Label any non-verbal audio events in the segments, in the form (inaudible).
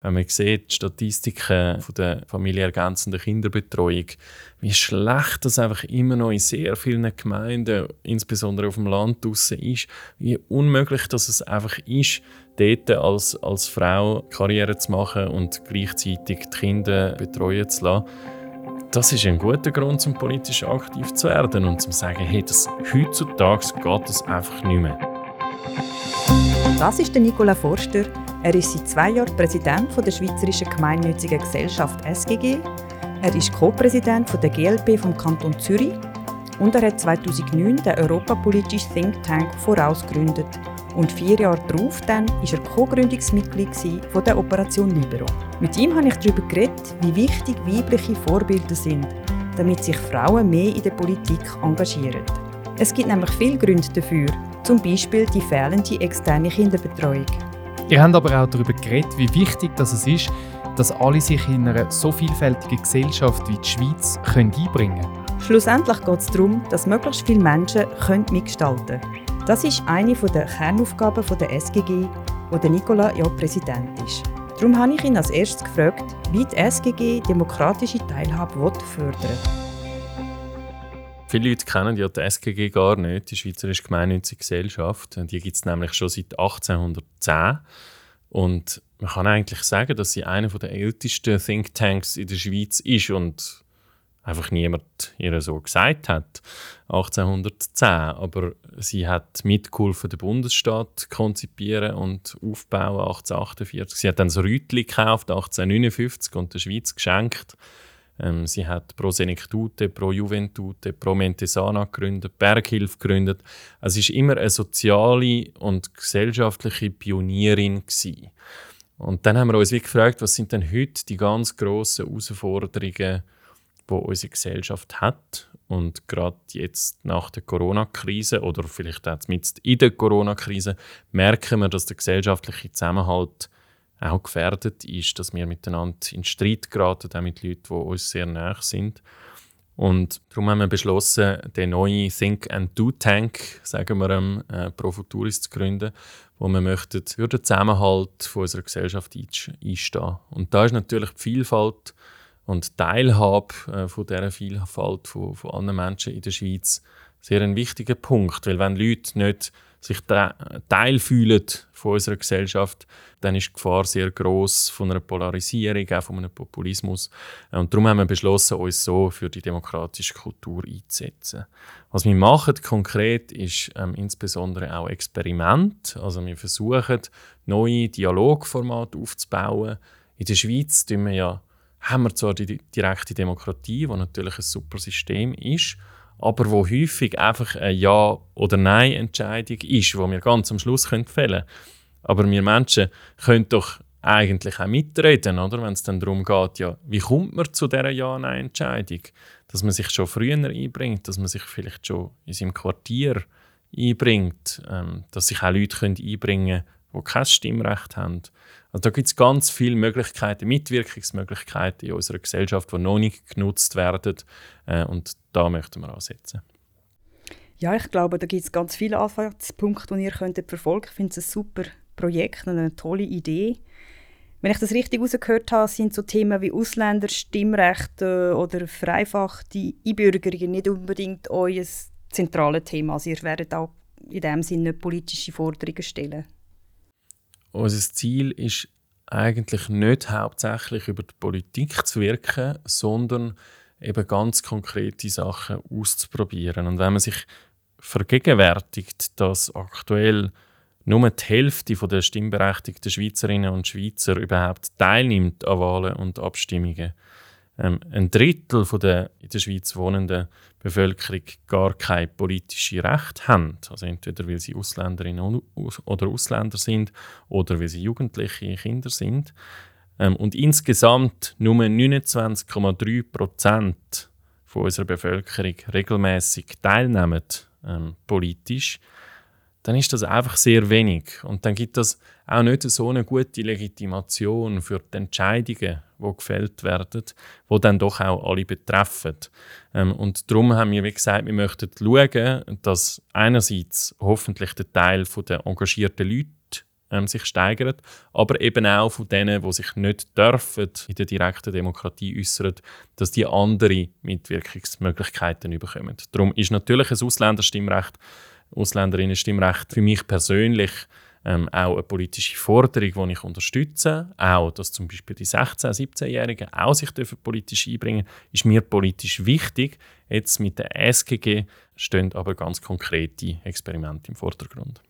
Wenn man sieht, die Statistiken von der familienergänzenden Kinderbetreuung, wie schlecht das einfach immer noch in sehr vielen Gemeinden, insbesondere auf dem Land draussen ist, wie unmöglich dass es einfach ist, dort als, als Frau Karriere zu machen und gleichzeitig die Kinder betreuen zu lassen. Das ist ein guter Grund, um politisch aktiv zu werden und zu sagen, hey, das, heutzutage geht das einfach nicht mehr. Das ist der Nicola Forster. Er ist seit zwei Jahren Präsident der Schweizerischen Gemeinnützigen Gesellschaft SGG. Er ist Co-Präsident der GLP vom Kanton Zürich und er hat 2009 den europapolitischen Think Tank vorausgegründet. Und vier Jahre darauf dann ist er Co-Gründungsmitglied der Operation Libero. Mit ihm habe ich darüber geredet, wie wichtig weibliche Vorbilder sind, damit sich Frauen mehr in der Politik engagieren. Es gibt nämlich viele Gründe dafür, zum Beispiel die fehlende externe Kinderbetreuung. Ihr habt aber auch darüber geredet, wie wichtig das es ist, dass alle sich in einer so vielfältigen Gesellschaft wie die Schweiz können einbringen können. Schlussendlich geht es darum, dass möglichst viele Menschen können mitgestalten können. Das ist eine der Kernaufgaben der SGG, wo der Nicola ja Präsident ist. Darum habe ich ihn als erstes gefragt, wie die SGG demokratische Teilhabe fördern will. Viele Leute kennen ja die SGG gar nicht, die Schweizerische Gemeinnützige Gesellschaft. Die gibt es nämlich schon seit 1810. Und man kann eigentlich sagen, dass sie einer der ältesten Thinktanks in der Schweiz ist und einfach niemand ihr so gesagt hat, 1810. Aber sie hat mitgeholfen, den Bundesstaat konzipieren und aufbauen, 1848. Sie hat dann das Rütli gekauft, 1859, und der Schweiz geschenkt. Ähm, sie hat Pro Senectute, Pro Juventute, Pro Mentesana gegründet, Berghilfe gegründet. Also sie war immer eine soziale und gesellschaftliche Pionierin. Gewesen. Und dann haben wir uns gefragt, was sind denn heute die ganz grossen Herausforderungen, die unsere Gesellschaft hat. Und gerade jetzt nach der Corona-Krise oder vielleicht auch mit in der Corona-Krise merken wir, dass der gesellschaftliche Zusammenhalt auch gefährdet ist, dass wir miteinander in Streit geraten, auch mit Leuten, die uns sehr nahe sind. Und darum haben wir beschlossen, den neuen Think and Do Tank, sagen wir, äh, Pro Futuris zu gründen, wo wir möchten für den Zusammenhalt von unserer Gesellschaft einstehen. Und da ist natürlich die Vielfalt und Teilhabe äh, von dieser Vielfalt von, von anderen Menschen in der Schweiz sehr ein wichtiger Punkt, weil wenn Leute nicht sich Teil fühlen von unserer Gesellschaft, dann ist die Gefahr sehr groß von einer Polarisierung, auch von einem Populismus. Und darum haben wir beschlossen, uns so für die demokratische Kultur einzusetzen. Was wir machen konkret ist ähm, insbesondere auch Experiment. Also wir versuchen neue Dialogformate aufzubauen. In der Schweiz tun wir ja, haben wir zwar die direkte Demokratie, was natürlich ein super System ist, aber wo häufig einfach eine Ja- oder Nein-Entscheidung ist, die wir ganz am Schluss fällen können. Aber wir Menschen können doch eigentlich auch mitreden, oder? wenn es dann darum geht, ja, wie kommt man zu dieser Ja-Nein-Entscheidung? Dass man sich schon früher einbringt, dass man sich vielleicht schon in seinem Quartier einbringt, ähm, dass sich auch Leute können einbringen können, die kein Stimmrecht haben. Also da gibt es ganz viele Möglichkeiten, Mitwirkungsmöglichkeiten in unserer Gesellschaft, die noch nicht genutzt werden. Äh, und da möchten wir ansetzen. Ja, ich glaube, da gibt es ganz viele Ansatzpunkte, die ihr könntet verfolgen könnt. Ich finde es ein super Projekt und eine tolle Idee. Wenn ich das richtig herausgehört habe, sind so Themen wie Ausländer, Stimmrecht oder vereinfachte Einbürgerungen nicht unbedingt euer zentrales Thema. Also ihr werdet auch in dem Sinne politische Forderungen stellen. Unser Ziel ist eigentlich nicht hauptsächlich über die Politik zu wirken, sondern eben ganz konkrete Sachen auszuprobieren. Und wenn man sich vergegenwärtigt, dass aktuell nur die Hälfte der stimmberechtigten Schweizerinnen und Schweizer überhaupt teilnimmt an Wahlen und Abstimmungen, ähm, ein Drittel der in der Schweiz wohnenden Bevölkerung gar kein politisches Recht haben. Also entweder weil sie Ausländerinnen oder Ausländer sind oder weil sie jugendliche Kinder sind. Ähm, und insgesamt nur 29,3 Prozent unserer Bevölkerung regelmäßig teilnehmen ähm, politisch dann ist das einfach sehr wenig. Und dann gibt das auch nicht so eine gute Legitimation für die Entscheidungen, die gefällt werden, die dann doch auch alle betreffen. Ähm, und darum haben wir, wie gesagt, wir möchten schauen, dass einerseits hoffentlich der Teil der engagierten Leute ähm, sich steigert, aber eben auch von denen, die sich nicht dürfen in der direkten Demokratie äußern, dass die andere Mitwirkungsmöglichkeiten bekommen. Darum ist natürlich ein Ausländerstimmrecht, Ausländerinnenstimmrecht für mich persönlich ähm, auch eine politische Forderung, die ich unterstütze. Auch, dass zum Beispiel die 16-, 17-Jährigen auch sich dürfen politisch einbringen ist mir politisch wichtig. Jetzt mit der SGG stehen aber ganz konkrete Experimente im Vordergrund.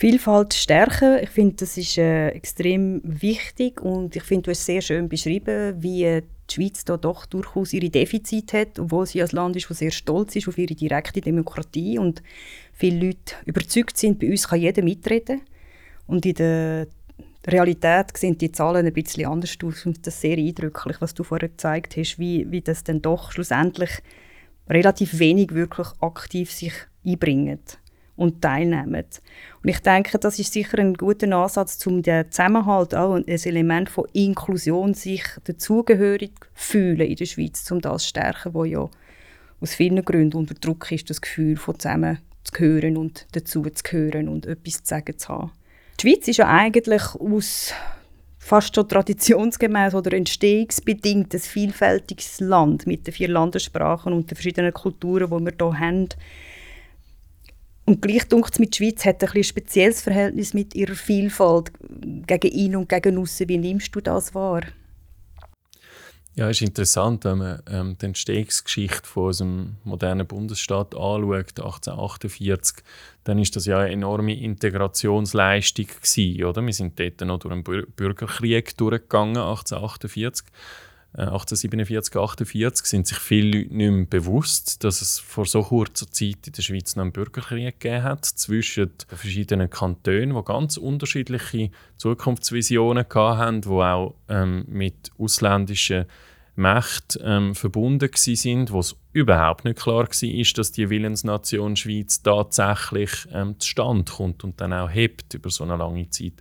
Vielfalt stärken, ich finde, das ist äh, extrem wichtig und ich finde, du hast sehr schön beschrieben, wie die Schweiz da doch durchaus ihre Defizite hat, obwohl sie ein Land ist, das sehr stolz ist auf ihre direkte Demokratie und viele Leute überzeugt sind, bei uns kann jeder mitreden. Und in der Realität sehen die Zahlen ein bisschen anders aus und das ist sehr eindrücklich, was du vorher gezeigt hast, wie, wie das dann doch schlussendlich relativ wenig wirklich aktiv sich einbringen und teilnehmen. Und ich denke, das ist sicher ein guter Ansatz, um den Zusammenhalt, auch ein Element von Inklusion, sich dazugehörig fühlen in der Schweiz, um das zu stärken, wo ja aus vielen Gründen unter Druck ist, das Gefühl von zusammen und dazu und etwas zu sagen zu haben. Die Schweiz ist ja eigentlich aus fast schon traditionsgemäß oder entstehungsbedingt ein vielfältiges Land mit den vier Landessprachen und den verschiedenen Kulturen, die wir hier haben. Und gleich dunkt mit der Schweiz hat ein, ein spezielles Verhältnis mit ihrer Vielfalt gegen ihn und gegen aussen. Wie nimmst du das wahr? Ja, es ist interessant, wenn man ähm, die Entstehungsgeschichte von unserem modernen Bundesstaat anschaut, 1848, dann ist das ja eine enorme Integrationsleistung gewesen, oder? Wir sind dort noch durch einen Bürgerkrieg durchgegangen, 1848. 1847, äh, 1848 sind sich viele Leute nicht mehr bewusst, dass es vor so kurzer Zeit in der Schweiz noch einen Bürgerkrieg gegeben hat zwischen den verschiedenen Kantonen, die ganz unterschiedliche Zukunftsvisionen hatten, die auch ähm, mit ausländischen Mächten ähm, verbunden sind, wo es überhaupt nicht klar war, dass die Willensnation Schweiz tatsächlich ähm, zustande kommt und dann auch hebt über so eine lange Zeit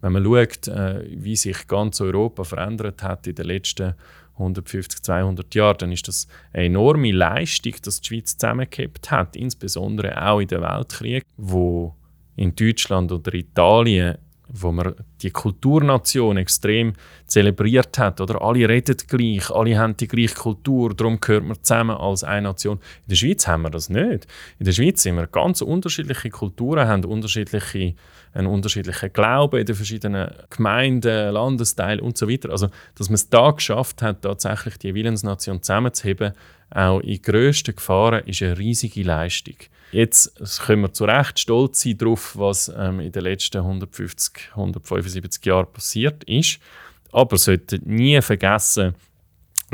wenn man schaut, äh, wie sich ganz Europa verändert hat in den letzten 150, 200 Jahren, dann ist das eine enorme Leistung, dass die Schweiz zusammengehabt hat, insbesondere auch in den Weltkrieg, wo in Deutschland oder Italien wo man die Kulturnation extrem zelebriert hat. Oder alle reden gleich, alle haben die gleiche Kultur, darum gehört man zusammen als eine Nation. In der Schweiz haben wir das nicht. In der Schweiz sind wir ganz unterschiedliche Kulturen, haben unterschiedliche, einen unterschiedlichen Glauben in den verschiedenen Gemeinden, Landesteilen und so weiter. Also, dass man es da geschafft hat, tatsächlich die Willensnation zusammenzuheben, auch in grössten Gefahren, ist eine riesige Leistung. Jetzt können wir zu Recht stolz sein darauf, was ähm, in den letzten 150, 175 Jahren passiert ist. Aber sollten nie vergessen,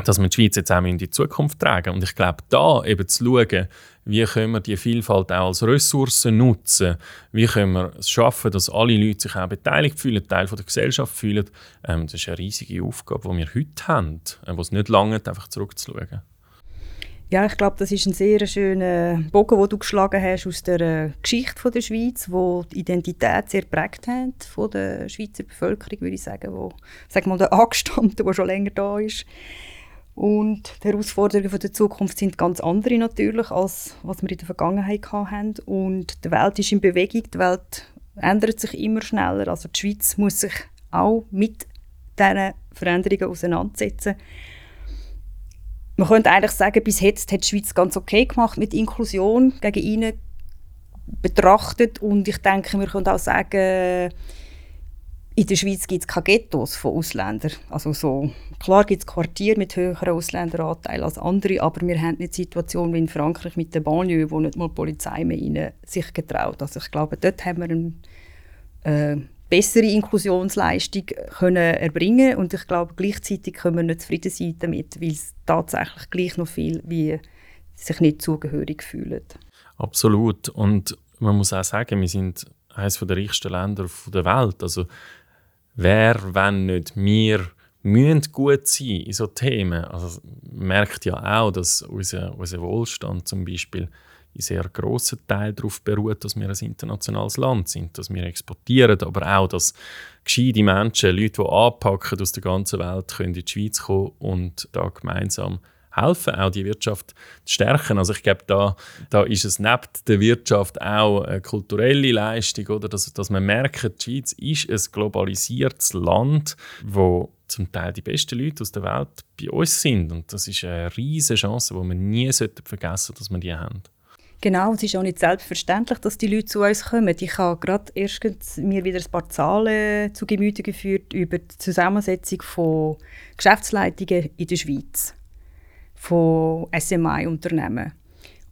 dass wir die Schweiz jetzt auch in die Zukunft tragen. Und ich glaube, da eben zu schauen, wie können wir die Vielfalt auch als Ressourcen nutzen, wie können wir es schaffen, dass alle Leute sich auch beteiligt fühlen, Teil der Gesellschaft fühlen, ähm, das ist eine riesige Aufgabe, die wir heute haben, äh, wo es nicht lange einfach zurückzuschauen. Ja, ich glaube, das ist ein sehr schöner Bogen, den du geschlagen hast aus der äh, Geschichte von der Schweiz, wo die Identität sehr prägt hat von der Schweizer Bevölkerung, würde ich sagen, wo, sag mal, der Angestammte, der schon länger da ist. Und die Herausforderungen der Zukunft sind ganz andere natürlich, als was wir in der Vergangenheit hatten. Und die Welt ist in Bewegung, die Welt ändert sich immer schneller. Also die Schweiz muss sich auch mit diesen Veränderungen auseinandersetzen. Man könnte eigentlich sagen, bis jetzt hat die Schweiz ganz okay gemacht mit Inklusion gegen ihnen betrachtet und ich denke, wir können auch sagen, in der Schweiz gibt es keine Ghettos von Ausländern. Also so, klar gibt es Quartiere mit höheren Ausländeranteilen als andere, aber wir haben nicht die Situation wie in Frankreich mit der Banlieue, wo nicht mal die Polizei mehr rein sich getraut. Also ich glaube, dort haben wir einen äh, bessere Inklusionsleistung können erbringen und ich glaube gleichzeitig können wir nicht zufrieden sein damit, weil es tatsächlich gleich noch viel wie sich nicht zugehörig fühlen. Absolut und man muss auch sagen, wir sind eines der reichsten Länder der Welt. Also wer, wenn nicht wir, müssen gut sein in so Themen. Also man merkt ja auch, dass unser, unser Wohlstand zum Beispiel in sehr grossen Teil darauf beruht, dass wir ein internationales Land sind, dass wir exportieren, aber auch, dass gescheite Menschen, Leute, die anpacken aus der ganzen Welt, können in die Schweiz kommen und da gemeinsam helfen, auch die Wirtschaft zu stärken. Also ich glaube, da, da ist es neben der Wirtschaft auch eine kulturelle Leistung, oder? Dass, dass man merkt, die Schweiz ist ein globalisiertes Land, wo zum Teil die besten Leute aus der Welt bei uns sind. Und das ist eine riesige Chance, die wir nie vergessen sollten, dass wir die haben. Genau, es ist auch nicht selbstverständlich, dass die Leute zu uns kommen. Ich habe gerade erstens mir wieder ein paar Zahlen zu Gemüte geführt über die Zusammensetzung von Geschäftsleitungen in der Schweiz, von SMI-Unternehmen.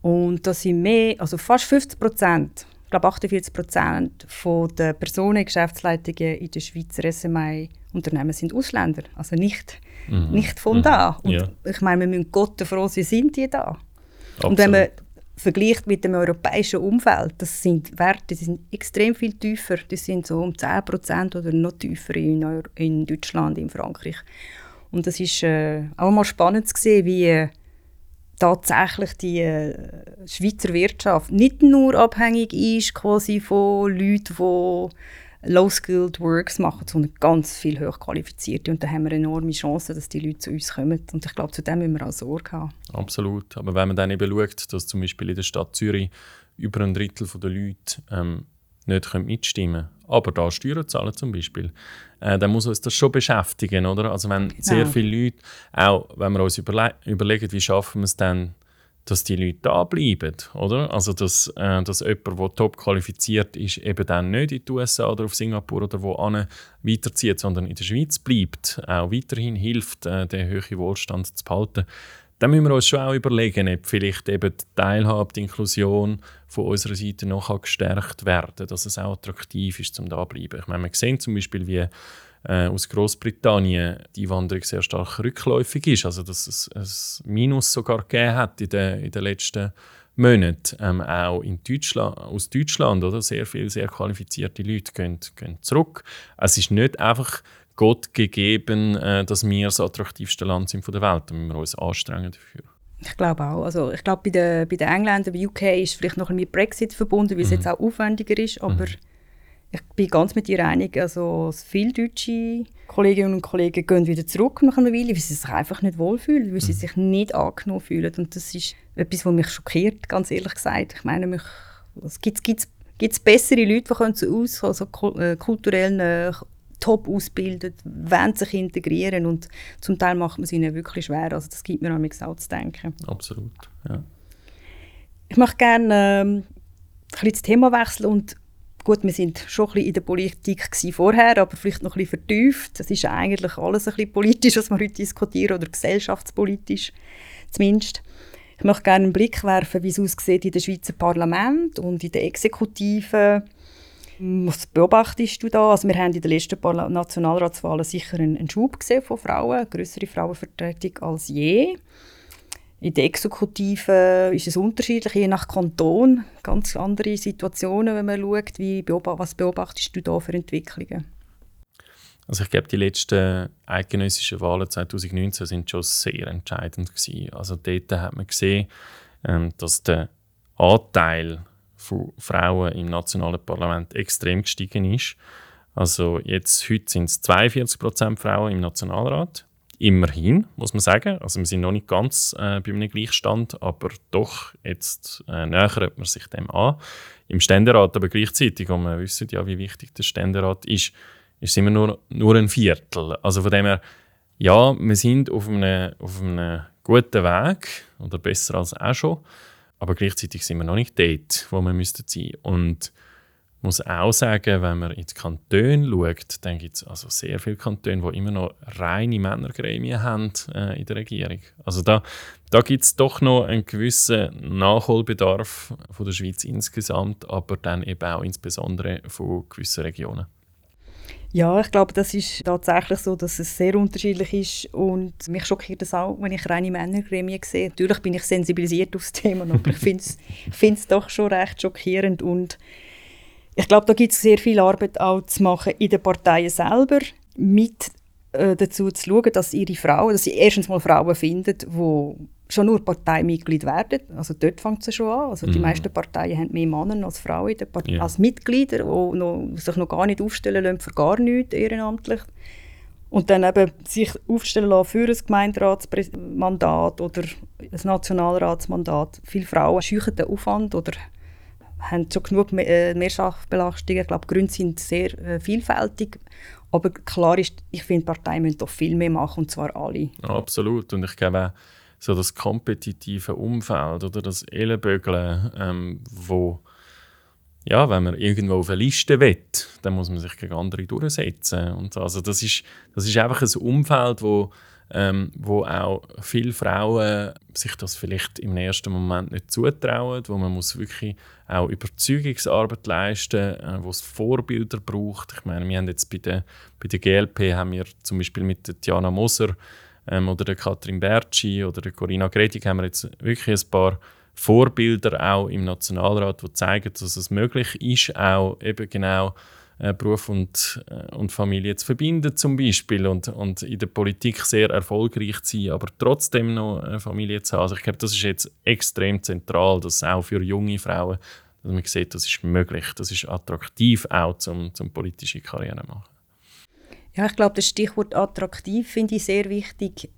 Und das sind mehr, also fast 50 Prozent, ich glaube 48 Prozent der Personen in Geschäftsleitungen in den Schweizer SMI-Unternehmen sind Ausländer, also nicht, mhm. nicht von mhm. da. Und ja. ich meine, wir müssen Gott froh sein, sind die da. Absolut. Und wenn man vergleicht mit dem europäischen Umfeld, das sind Werte, die sind extrem viel tiefer. Die sind so um 10% oder noch tiefer in, Euro in Deutschland, in Frankreich. Und das ist äh, auch mal spannend zu sehen, wie äh, tatsächlich die äh, Schweizer Wirtschaft nicht nur abhängig ist quasi von Leuten, die Low-Skilled Works machen, sondern ganz viel hochqualifizierte. Und da haben wir enorme Chancen, dass die Leute zu uns kommen. Und ich glaube, zu dem müssen wir auch Sorge haben. Absolut. Aber wenn man dann eben schaut, dass zum Beispiel in der Stadt Zürich über ein Drittel der Leute ähm, nicht mitstimmen können, aber da Steuern zahlen zum Beispiel, äh, dann muss uns das schon beschäftigen, oder? Also wenn genau. sehr viele Leute, auch wenn wir uns überle überlegen, wie schaffen wir es dann, dass die Leute da bleiben, oder? Also, dass, äh, dass jemand, der top qualifiziert ist, eben dann nicht in die USA oder auf Singapur oder wo weiterzieht, sondern in der Schweiz bleibt, auch weiterhin hilft, äh, den hohen Wohlstand zu behalten. Dann müssen wir uns schon auch überlegen, ob vielleicht eben die Teilhabe, die Inklusion von unserer Seite noch gestärkt werden dass es auch attraktiv ist, um da bleiben. Ich meine, wir sehen zum Beispiel, wie äh, aus Großbritannien die Einwanderung sehr stark rückläufig ist, also dass es ein Minus sogar gegeben hat in den, in den letzten Monaten. Ähm, auch in Deutschland, aus Deutschland oder sehr viele sehr qualifizierte Leute gehen, gehen zurück. Es ist nicht einfach Gott gegeben, äh, dass wir das attraktivste Land sind von der Welt. Da müssen wir uns anstrengen dafür. Ich glaube auch. Also ich glaube, bei den, bei den Engländern, bei UK ist vielleicht noch ein mit Brexit verbunden, weil es mhm. jetzt auch aufwendiger ist, aber mhm. Ich bin ganz mit dir einig. Also, viele deutsche Kolleginnen und Kollegen gehen wieder zurück nach einer Weile, weil sie sich einfach nicht wohlfühlen, weil sie mhm. sich nicht angenommen fühlen. Und das ist etwas, was mich schockiert, ganz ehrlich gesagt. Ich meine, mich, es gibt es bessere Leute, die können zu uns also kulturell nah, top ausbildet, wollen sich integrieren und zum Teil macht man es ihnen wirklich schwer. Also das gibt mir auch zu denken. Absolut, ja. Ich möchte gerne ähm, ein bisschen das Thema wechseln und Gut, wir sind schon ein bisschen in der Politik vorher, aber vielleicht noch ein bisschen vertieft. Es ist eigentlich alles ein bisschen politisch, was wir heute diskutieren, oder gesellschaftspolitisch zumindest. Ich möchte gerne einen Blick werfen, wie es aussieht in dem Schweizer Parlament und in der Exekutive. Was beobachtest du da? Also wir haben in den letzten Nationalratswahlen sicher einen, Schub gesehen von Frauen, eine größere Frauenvertretung als je. In der Exekutive ist es unterschiedlich, je nach Kanton. Ganz andere Situationen, wenn man schaut. Wie was beobachtest du da für Entwicklungen? Also ich glaube, die letzten eidgenössischen Wahlen 2019 sind schon sehr entscheidend gewesen. Also dort hat man gesehen, ähm, dass der Anteil von Frauen im nationalen Parlament extrem gestiegen ist. Also jetzt heute sind es 42% Frauen im Nationalrat Immerhin, muss man sagen. Also wir sind noch nicht ganz äh, bei einem Gleichstand, aber doch, jetzt äh, nähert man sich dem an. Im Ständerat aber gleichzeitig, und wir wissen ja, wie wichtig der Ständerat ist, ist immer nur, nur ein Viertel. Also von dem her, ja, wir sind auf einem, auf einem guten Weg, oder besser als auch schon, aber gleichzeitig sind wir noch nicht dort, wo wir müssten sein. Und muss auch sagen, wenn man in die Kantone schaut, dann gibt es also sehr viele Kantone, die immer noch reine Männergremien haben äh, in der Regierung. Also da, da gibt es doch noch einen gewissen Nachholbedarf von der Schweiz insgesamt, aber dann eben auch insbesondere von gewissen Regionen. Ja, ich glaube, das ist tatsächlich so, dass es sehr unterschiedlich ist und mich schockiert das auch, wenn ich reine Männergremien sehe. Natürlich bin ich sensibilisiert auf das Thema, aber ich finde es (laughs) doch schon recht schockierend und ich glaube, da gibt es sehr viel Arbeit auch zu machen in den Parteien selber, mit äh, dazu zu schauen, dass ihre Frauen, dass sie erstens mal Frauen finden, die schon nur Parteimitglied werden. Also dort fängt es schon an. Also die mhm. meisten Parteien haben mehr Männer als Frauen in der Partei, yeah. als Mitglieder, die noch, sich noch gar nicht aufstellen lassen für gar nichts ehrenamtlich. und dann eben sich aufstellen lassen für ein Gemeinderatsmandat oder ein Nationalratsmandat. Viele Frauen scheuchen den Aufwand oder haben schon genug äh, Mehrschaftsbelastungen. Ich glaube, die Gründe sind sehr äh, vielfältig. Aber klar ist, ich finde, Parteien müssen doch viel mehr machen, und zwar alle. absolut. Und ich glaube auch, so das kompetitive Umfeld oder das Ellenbögeln, ähm, wo ja, wenn man irgendwo auf eine Liste will, dann muss man sich gegen andere durchsetzen. Und also das ist, das ist einfach ein Umfeld, wo, ähm, wo auch viele Frauen sich das vielleicht im ersten Moment nicht zutrauen, wo man muss wirklich auch Überzeugungsarbeit leisten, äh, wo es Vorbilder braucht. Ich meine, wir haben jetzt bei der, bei der GLP haben wir zum Beispiel mit der Diana Moser ähm, oder der Katrin Bertschi oder der Corinna Gredig haben wir jetzt wirklich ein paar Vorbilder auch im Nationalrat, die zeigen, dass es möglich ist, auch eben genau äh, Beruf und, äh, und Familie zu verbinden zum Beispiel und, und in der Politik sehr erfolgreich zu sein, aber trotzdem noch eine Familie zu haben. Also ich glaube, das ist jetzt extrem zentral, dass auch für junge Frauen, dass man sieht, das ist möglich, das ist attraktiv auch zum, zum politische Karriere machen. Ja, ich glaube, das Stichwort attraktiv finde ich sehr wichtig,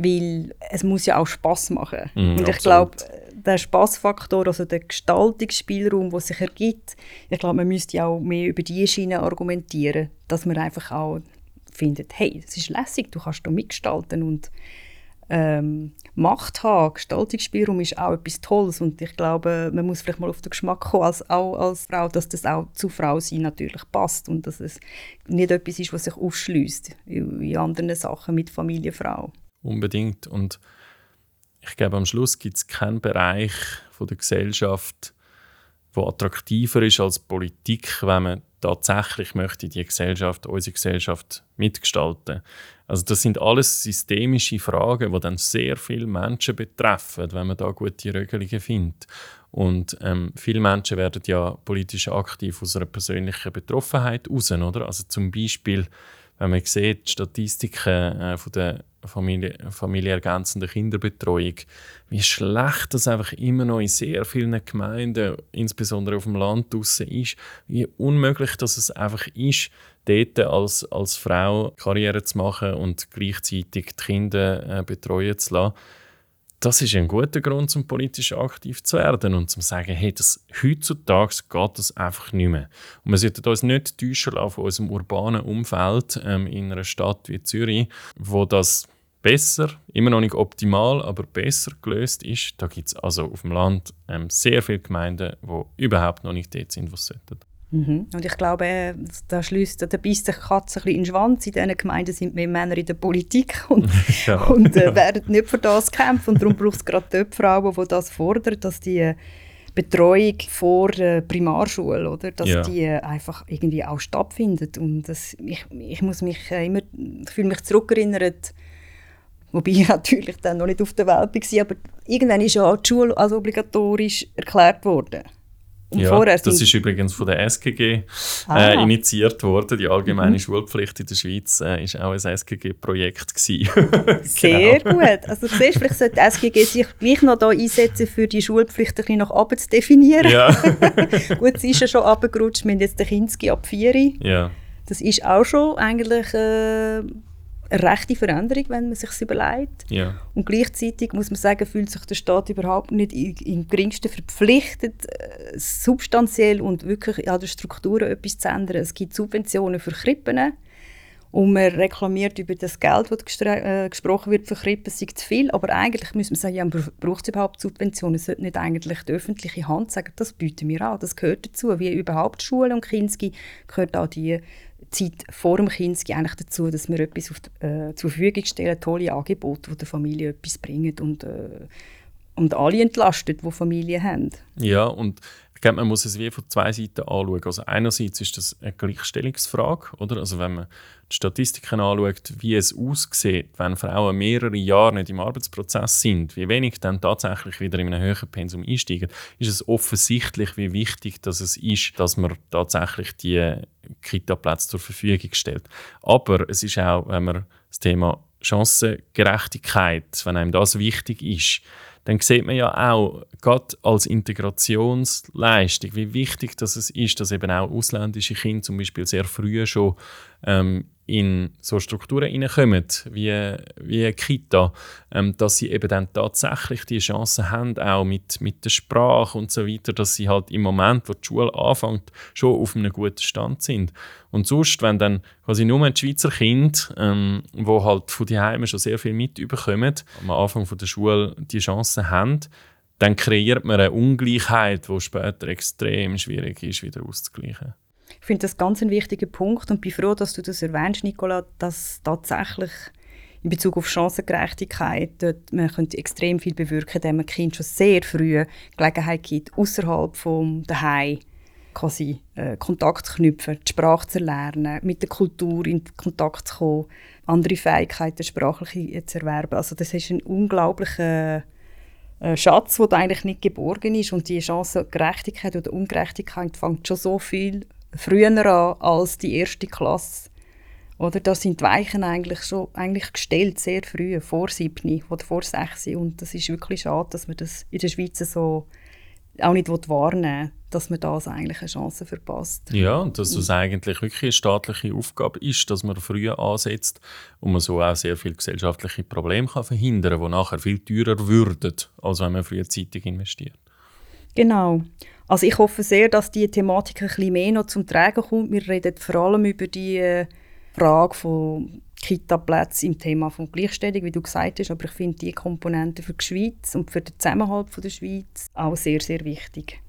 weil es muss ja auch Spaß machen. Mm, und ich glaube, der Spaßfaktor, also der Gestaltungsspielraum, der sich ergibt, ich glaube, man müsste auch mehr über diese Schiene argumentieren, dass man einfach auch findet, hey, es ist lässig, du kannst da mitgestalten und ähm, Macht haben, Gestaltungsspielraum ist auch etwas Tolles und ich glaube, man muss vielleicht mal auf den Geschmack kommen, als, auch als Frau, dass das auch zu Frau sein natürlich passt und dass es nicht etwas ist, was sich aufschließt in, in anderen Sachen mit Familie, Frau. Unbedingt und ich glaube, am Schluss gibt es keinen Bereich von der Gesellschaft, der attraktiver ist als Politik, wenn man tatsächlich möchte die Gesellschaft, unsere Gesellschaft mitgestalten. Also das sind alles systemische Fragen, die dann sehr viele Menschen betreffen, wenn man da gute Regelungen findet. Und ähm, viele Menschen werden ja politisch aktiv aus einer persönlichen Betroffenheit heraus, oder? Also zum Beispiel wenn man sieht, die Statistiken äh, von der Familie, familienergänzenden Kinderbetreuung, wie schlecht das einfach immer noch in sehr vielen Gemeinden, insbesondere auf dem Land draussen ist, wie unmöglich dass es einfach ist, dort als, als Frau Karriere zu machen und gleichzeitig die Kinder äh, betreuen zu lassen das ist ein guter Grund, um politisch aktiv zu werden und zu sagen, hey, das, heutzutage geht das einfach nicht mehr. Und wir sollten uns nicht täuschen lassen von unserem urbanen Umfeld ähm, in einer Stadt wie Zürich, wo das besser, immer noch nicht optimal, aber besser gelöst ist. Da gibt es also auf dem Land ähm, sehr viele Gemeinden, die überhaupt noch nicht dort sind, sie sollten. Mhm. Und ich glaube, da schließt, da beißt sich die Katze ein bisschen in den Schwanz. In diesen Gemeinden sind mehr Männer in der Politik (laughs) und, (laughs) ja. und äh, werden nicht für das kämpfen. Und darum braucht es gerade dort Frauen, die das fordern, dass die äh, Betreuung vor der Primarschule, oder? dass ja. die äh, einfach irgendwie auch stattfindet. Und das, ich, ich muss mich äh, immer, ich fühle mich zurückerinnert, wobei ich (laughs) natürlich dann noch nicht auf der Welt war, aber irgendwann ist ja die Schule als obligatorisch erklärt worden. Ja, das ist übrigens von der SGG ah. äh, initiiert worden. Die allgemeine mhm. Schulpflicht in der Schweiz äh, ist auch ein SGG-Projekt (laughs) Sehr genau. gut. Also du siehst, vielleicht sollte die SGG sich gleich noch da einsetzen, für die Schulpflicht ein bisschen nach oben zu definieren. Ja. (laughs) gut, sie ist ja schon abgerutscht. Wir haben jetzt den Kinski ab 4. Ja. Das ist auch schon eigentlich... Äh, eine rechte Veränderung, wenn man sich überlegt. Ja. Und gleichzeitig muss man sagen, fühlt sich der Staat überhaupt nicht im geringsten verpflichtet, äh, substanziell und wirklich an den Strukturen etwas zu ändern. Es gibt Subventionen für Krippen und man reklamiert über das Geld, das äh, gesprochen wird für Krippen, sei zu viel. Aber eigentlich muss man sagen, ja, braucht es überhaupt Subventionen? Es sollte nicht eigentlich die öffentliche Hand sagen, das bieten wir an, das gehört dazu. Wie überhaupt Schulen und Kinski gehört auch die Zeit vor dem Kind eigentlich dazu, dass wir etwas die, äh, zur Verfügung stellen, tolle Angebote, die der Familie etwas bringen und, äh, und alle entlastet, die Familien haben. Ja, und ich glaube, man muss es wie von zwei Seiten anschauen. Also einerseits ist das eine Gleichstellungsfrage, oder? Also wenn man die Statistiken anschaut, wie es aussieht, wenn Frauen mehrere Jahre nicht im Arbeitsprozess sind, wie wenig dann tatsächlich wieder in einem höheren Pensum einsteigen, ist es offensichtlich, wie wichtig dass es ist, dass man tatsächlich die Kita-Plätze zur Verfügung stellt. Aber es ist auch, wenn man das Thema Chancengerechtigkeit, wenn einem das wichtig ist, dann sieht man ja auch, gerade als Integrationsleistung, wie wichtig dass es ist, dass eben auch ausländische Kinder zum Beispiel sehr früh schon ähm, in so Strukturen hineinkommen, wie, wie eine Kita, ähm, dass sie eben dann tatsächlich die Chance haben, auch mit, mit der Sprache und so weiter, dass sie halt im Moment, wo die Schule anfängt, schon auf einem guten Stand sind. Und sonst, wenn dann quasi nur die Schweizer Kinder, ähm, wo halt von die Heime schon sehr viel mitbekommen, am Anfang von der Schule die Chance haben, dann kreiert man eine Ungleichheit, die später extrem schwierig ist, wieder auszugleichen. Ich finde das ganz ein wichtiger Punkt und bin froh, dass du das erwähnst, Nicola, dass tatsächlich in Bezug auf Chancengerechtigkeit dort man könnte extrem viel bewirken, indem man Kind schon sehr früh Gelegenheit gibt, außerhalb vom Daheim quasi äh, Kontakt zu knüpfen, die Sprache zu lernen, mit der Kultur in Kontakt zu kommen, andere Fähigkeiten sprachliche zu erwerben. Also das ist ein unglaublicher äh, Schatz, der eigentlich nicht geborgen ist und die Chancengerechtigkeit oder Ungerechtigkeit fängt schon so viel früher an als die erste Klasse. Oder da sind die Weichen eigentlich schon eigentlich gestellt, sehr früh, vor sieben oder vor sechs. Und das ist wirklich schade, dass man das in der Schweiz so auch nicht wahrnehmen will, dass man das eigentlich eine Chance verpasst. Ja, und dass es eigentlich wirklich eine staatliche Aufgabe ist, dass man früher ansetzt und man so auch sehr viele gesellschaftliche Probleme kann verhindern kann, die nachher viel teurer würden, als wenn man frühzeitig investiert. Genau. Also ich hoffe sehr, dass diese Thematik ein bisschen mehr noch zum Tragen kommt. Wir reden vor allem über die äh, Frage von Kita-Plätzen im Thema von Gleichstellung, wie du gesagt hast, aber ich finde die Komponente für die Schweiz und für den Zusammenhalt von der Schweiz auch sehr, sehr wichtig.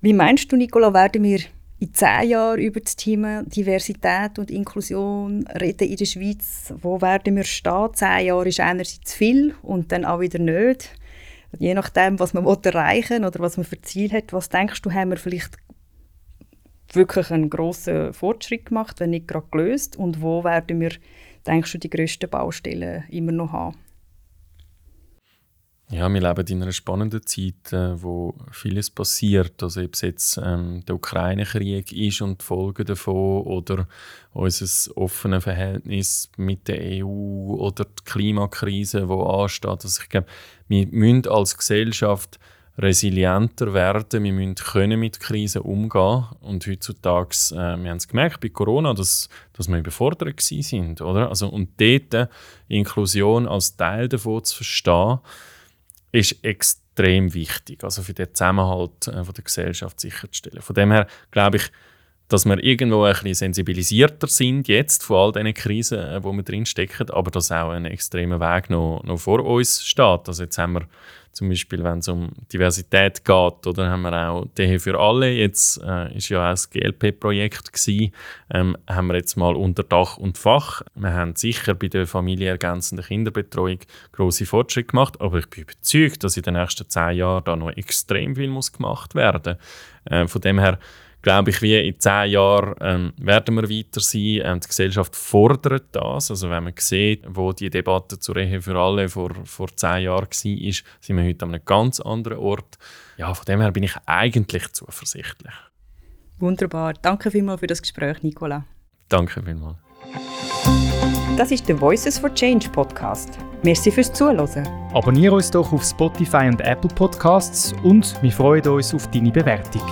Wie meinst du, Nicola, werden wir in zehn Jahren über das Thema Diversität und Inklusion reden in der Schweiz? Wo werden wir stehen? Zehn Jahre ist einerseits viel und dann auch wieder nicht je nachdem, was man erreichen will oder was man für Ziel hat, was denkst du, haben wir vielleicht wirklich einen grossen Fortschritt gemacht, wenn nicht gerade gelöst? Und wo werden wir, denkst du, die grössten Baustellen immer noch haben? Ja, wir leben in einer spannenden Zeit, äh, wo vieles passiert. Also ob es jetzt ähm, der Ukraine-Krieg ist und die Folgen davon oder unser offenes Verhältnis mit der EU oder die Klimakrise, die ansteht. Also ich glaube, wir müssen als Gesellschaft resilienter werden, wir müssen können mit Krisen umgehen und heutzutage, äh, wir haben es gemerkt bei Corona, dass, dass wir überfordert sind, oder? Also, und dort Inklusion als Teil davon zu verstehen, ist extrem wichtig, also für den Zusammenhalt äh, von der Gesellschaft sicherzustellen. Von dem her glaube ich, dass wir irgendwo ein bisschen sensibilisierter sind jetzt von all diesen Krisen, äh, wo wir drin stecken, aber dass auch ein extremer Weg noch, noch vor uns steht. Also jetzt haben wir zum Beispiel, wenn es um Diversität geht, oder haben wir auch «Dehe für alle», jetzt äh, ist ja auch das GLP-Projekt ähm, haben wir jetzt mal unter Dach und Fach. Wir haben sicher bei der familienergänzenden Kinderbetreuung große Fortschritte gemacht, aber ich bin überzeugt, dass in den nächsten zehn Jahren da noch extrem viel muss gemacht werden. Äh, von dem her glaube ich, wie in zehn Jahren ähm, werden wir weiter sein. Ähm, die Gesellschaft fordert das. Also wenn man sieht, wo die Debatte zur Ehe für alle vor, vor zehn Jahren war, sind wir heute an einem ganz anderen Ort. Ja, von dem her bin ich eigentlich zuversichtlich. Wunderbar. Danke vielmals für das Gespräch, Nicola. Danke vielmals. Das ist der Voices for Change Podcast. Merci fürs Zuhören. Abonniere uns doch auf Spotify und Apple Podcasts und wir freuen uns auf deine Bewertung.